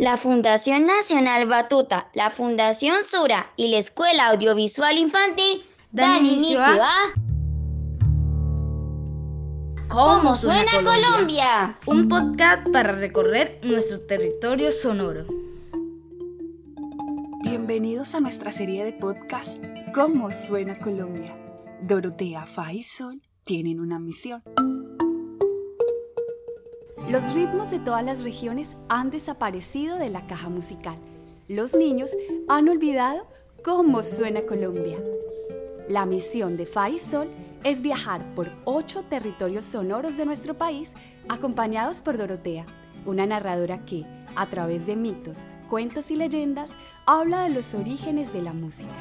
La Fundación Nacional Batuta, la Fundación Sura y la Escuela Audiovisual Infantil dan, inicio a... ¿Cómo suena Colombia? Un podcast para recorrer nuestro territorio sonoro. Bienvenidos a nuestra serie de podcast ¿Cómo suena Colombia? Dorotea, Fa y Sol tienen una misión. Los ritmos de todas las regiones han desaparecido de la caja musical. Los niños han olvidado cómo suena Colombia. La misión de Fa y Sol es viajar por ocho territorios sonoros de nuestro país acompañados por Dorotea, una narradora que, a través de mitos, cuentos y leyendas, habla de los orígenes de la música.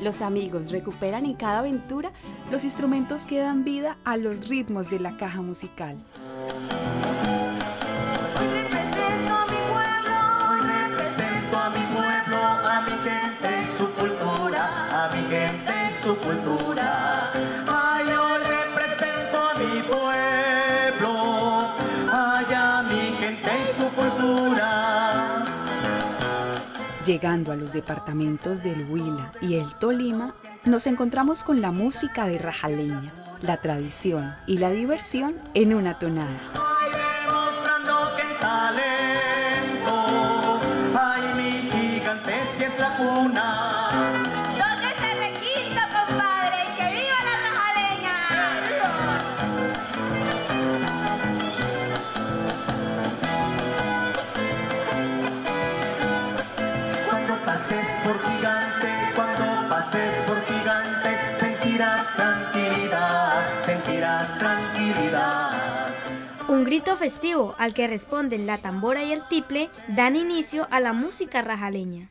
Los amigos recuperan en cada aventura los instrumentos que dan vida a los ritmos de la caja musical. Cultura. Ay, represento a mi pueblo, mi gente y su cultura. Llegando a los departamentos del Huila y el Tolima, nos encontramos con la música de Rajaleña, la tradición y la diversión en una tonada. Un grito festivo al que responden la tambora y el tiple dan inicio a la música rajaleña.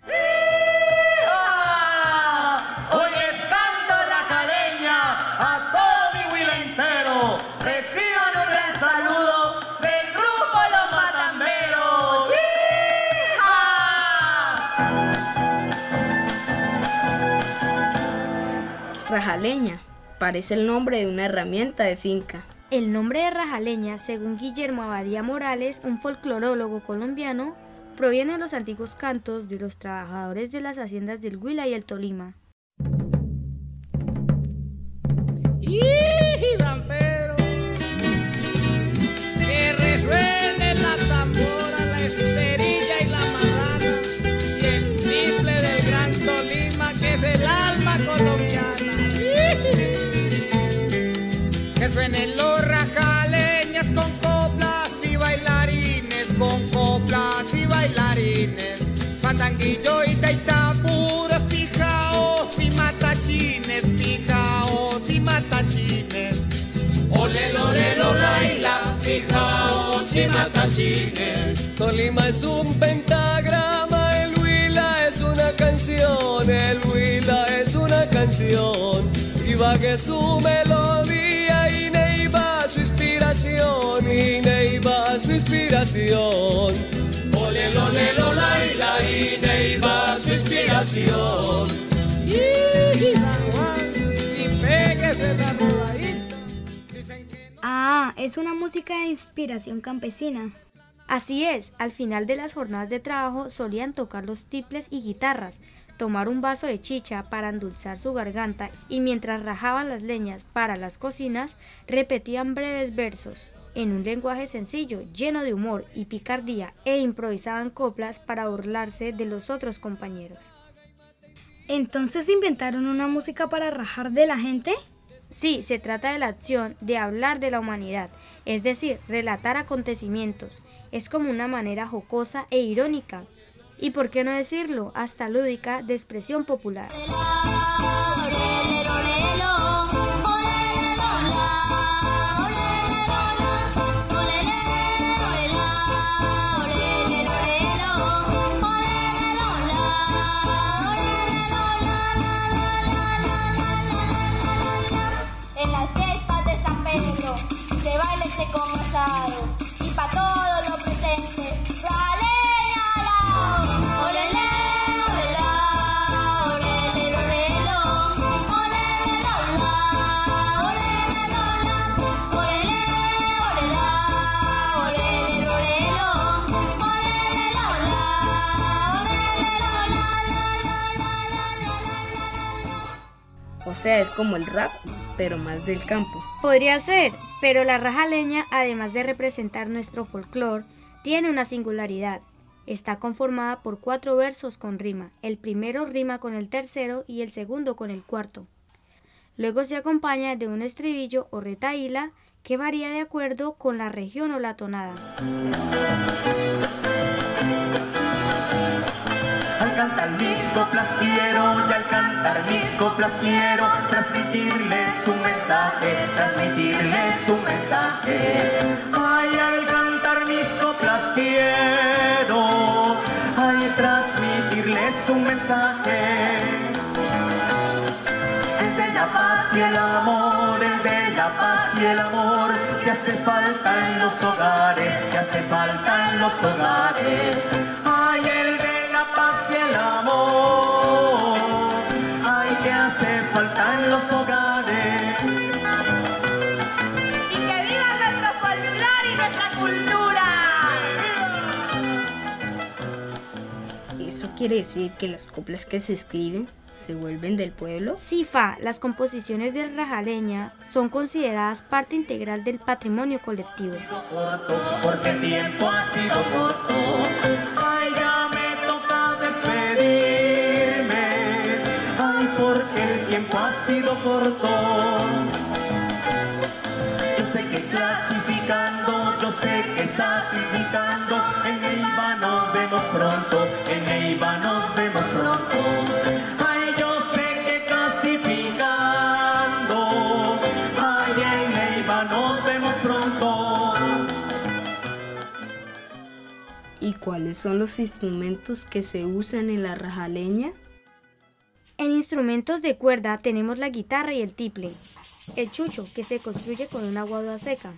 Hoy les canto rajaleña a todo mi huila entero. Reciban un gran saludo del grupo Los Matamberos. Rajaleña parece el nombre de una herramienta de finca. El nombre de Rajaleña, según Guillermo Abadía Morales, un folclorólogo colombiano, proviene de los antiguos cantos de los trabajadores de las haciendas del Huila y el Tolima. Fandanguillo y taita, puros pijaos y matachines, pijaos y matachines. Ole, lore, laila, pijaos y matachines. Tolima es un pentagrama, el Huila es una canción, el Huila es una canción. Y que su melodía y Neiva su inspiración, y Neiva su inspiración. Ah, es una música de inspiración campesina. Así es, al final de las jornadas de trabajo solían tocar los tiples y guitarras, tomar un vaso de chicha para endulzar su garganta y mientras rajaban las leñas para las cocinas, repetían breves versos en un lenguaje sencillo, lleno de humor y picardía, e improvisaban coplas para burlarse de los otros compañeros. ¿Entonces inventaron una música para rajar de la gente? Sí, se trata de la acción de hablar de la humanidad, es decir, relatar acontecimientos. Es como una manera jocosa e irónica, y por qué no decirlo, hasta lúdica de expresión popular. Sea, es como el rap, pero más del campo. Podría ser, pero la rajaleña, además de representar nuestro folclore, tiene una singularidad. Está conformada por cuatro versos con rima. El primero rima con el tercero y el segundo con el cuarto. Luego se acompaña de un estribillo o retaíla que varía de acuerdo con la región o la tonada. Al cantar mis coplas quiero transmitirles un mensaje, transmitirles un mensaje. Ay, al cantar mis coplas quiero, ay, transmitirles un mensaje. El de la paz y el amor, el de la paz y el amor que hace falta en los hogares, que hace falta en los hogares. Quiere decir que las coplas que se escriben se vuelven del pueblo? Sí, Fa, las composiciones del rajaleña son consideradas parte integral del patrimonio colectivo. porque el tiempo ha sido corto. Ay, ya me toca despedirme. Ay, porque el tiempo ha sido corto. Yo sé que clasificando, yo sé que sacrificando, en Neiva nos vemos pronto, en Neiva cuáles son los instrumentos que se usan en la rajaleña? En instrumentos de cuerda tenemos la guitarra y el tiple, el chucho que se construye con una guadua seca,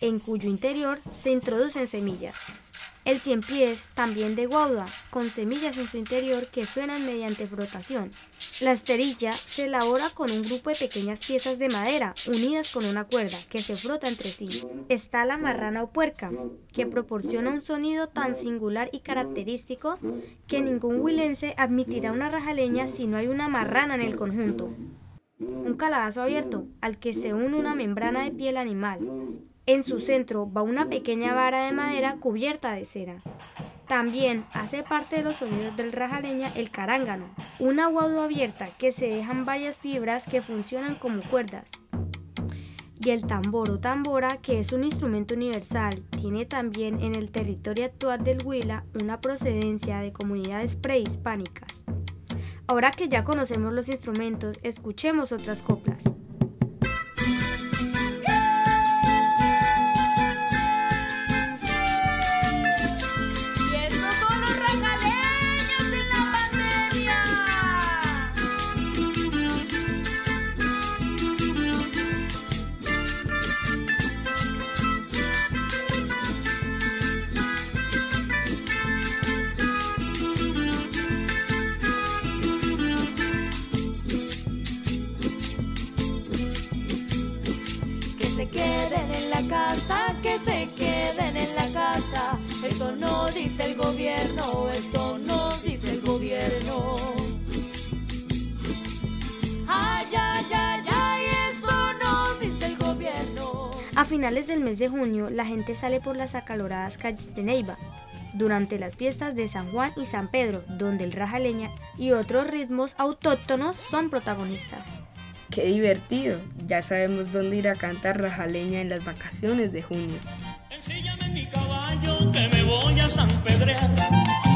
en cuyo interior se introducen semillas. El cien pies, también de guadua, con semillas en su interior que suenan mediante frotación. La esterilla se elabora con un grupo de pequeñas piezas de madera unidas con una cuerda que se frota entre sí. Está la marrana o puerca, que proporciona un sonido tan singular y característico que ningún huilense admitirá una rajaleña si no hay una marrana en el conjunto. Un calabazo abierto, al que se une una membrana de piel animal. En su centro va una pequeña vara de madera cubierta de cera. También hace parte de los sonidos del rajaleña el carángano, una guadua abierta que se dejan varias fibras que funcionan como cuerdas. Y el tambor o tambora, que es un instrumento universal, tiene también en el territorio actual del Huila una procedencia de comunidades prehispánicas. Ahora que ya conocemos los instrumentos, escuchemos otras coplas. Finales del mes de junio, la gente sale por las acaloradas calles de Neiva, durante las fiestas de San Juan y San Pedro, donde el rajaleña y otros ritmos autóctonos son protagonistas. ¡Qué divertido! Ya sabemos dónde ir a cantar rajaleña en las vacaciones de junio. Ensíllame mi caballo que me voy a San Pedrear.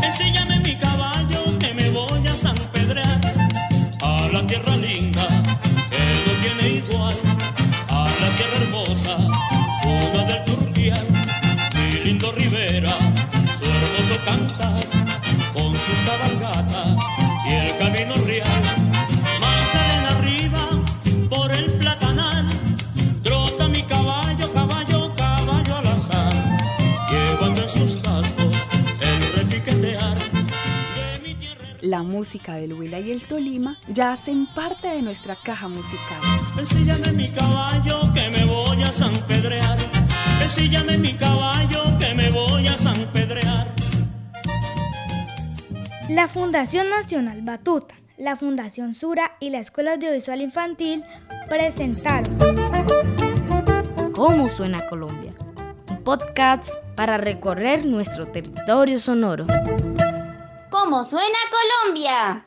Ensíllame mi caballo que me voy a San Pedrear. A la tierra linda, La música del Huila y el Tolima ya hacen parte de nuestra caja musical. Ensíllame mi caballo que me voy a San Pedrear. Ensíllame mi caballo que me voy a San Pedrear. La Fundación Nacional Batuta, la Fundación Sura y la Escuela Audiovisual Infantil presentaron ¿Cómo suena Colombia? Un podcast para recorrer nuestro territorio sonoro. ¿Cómo suena Colombia?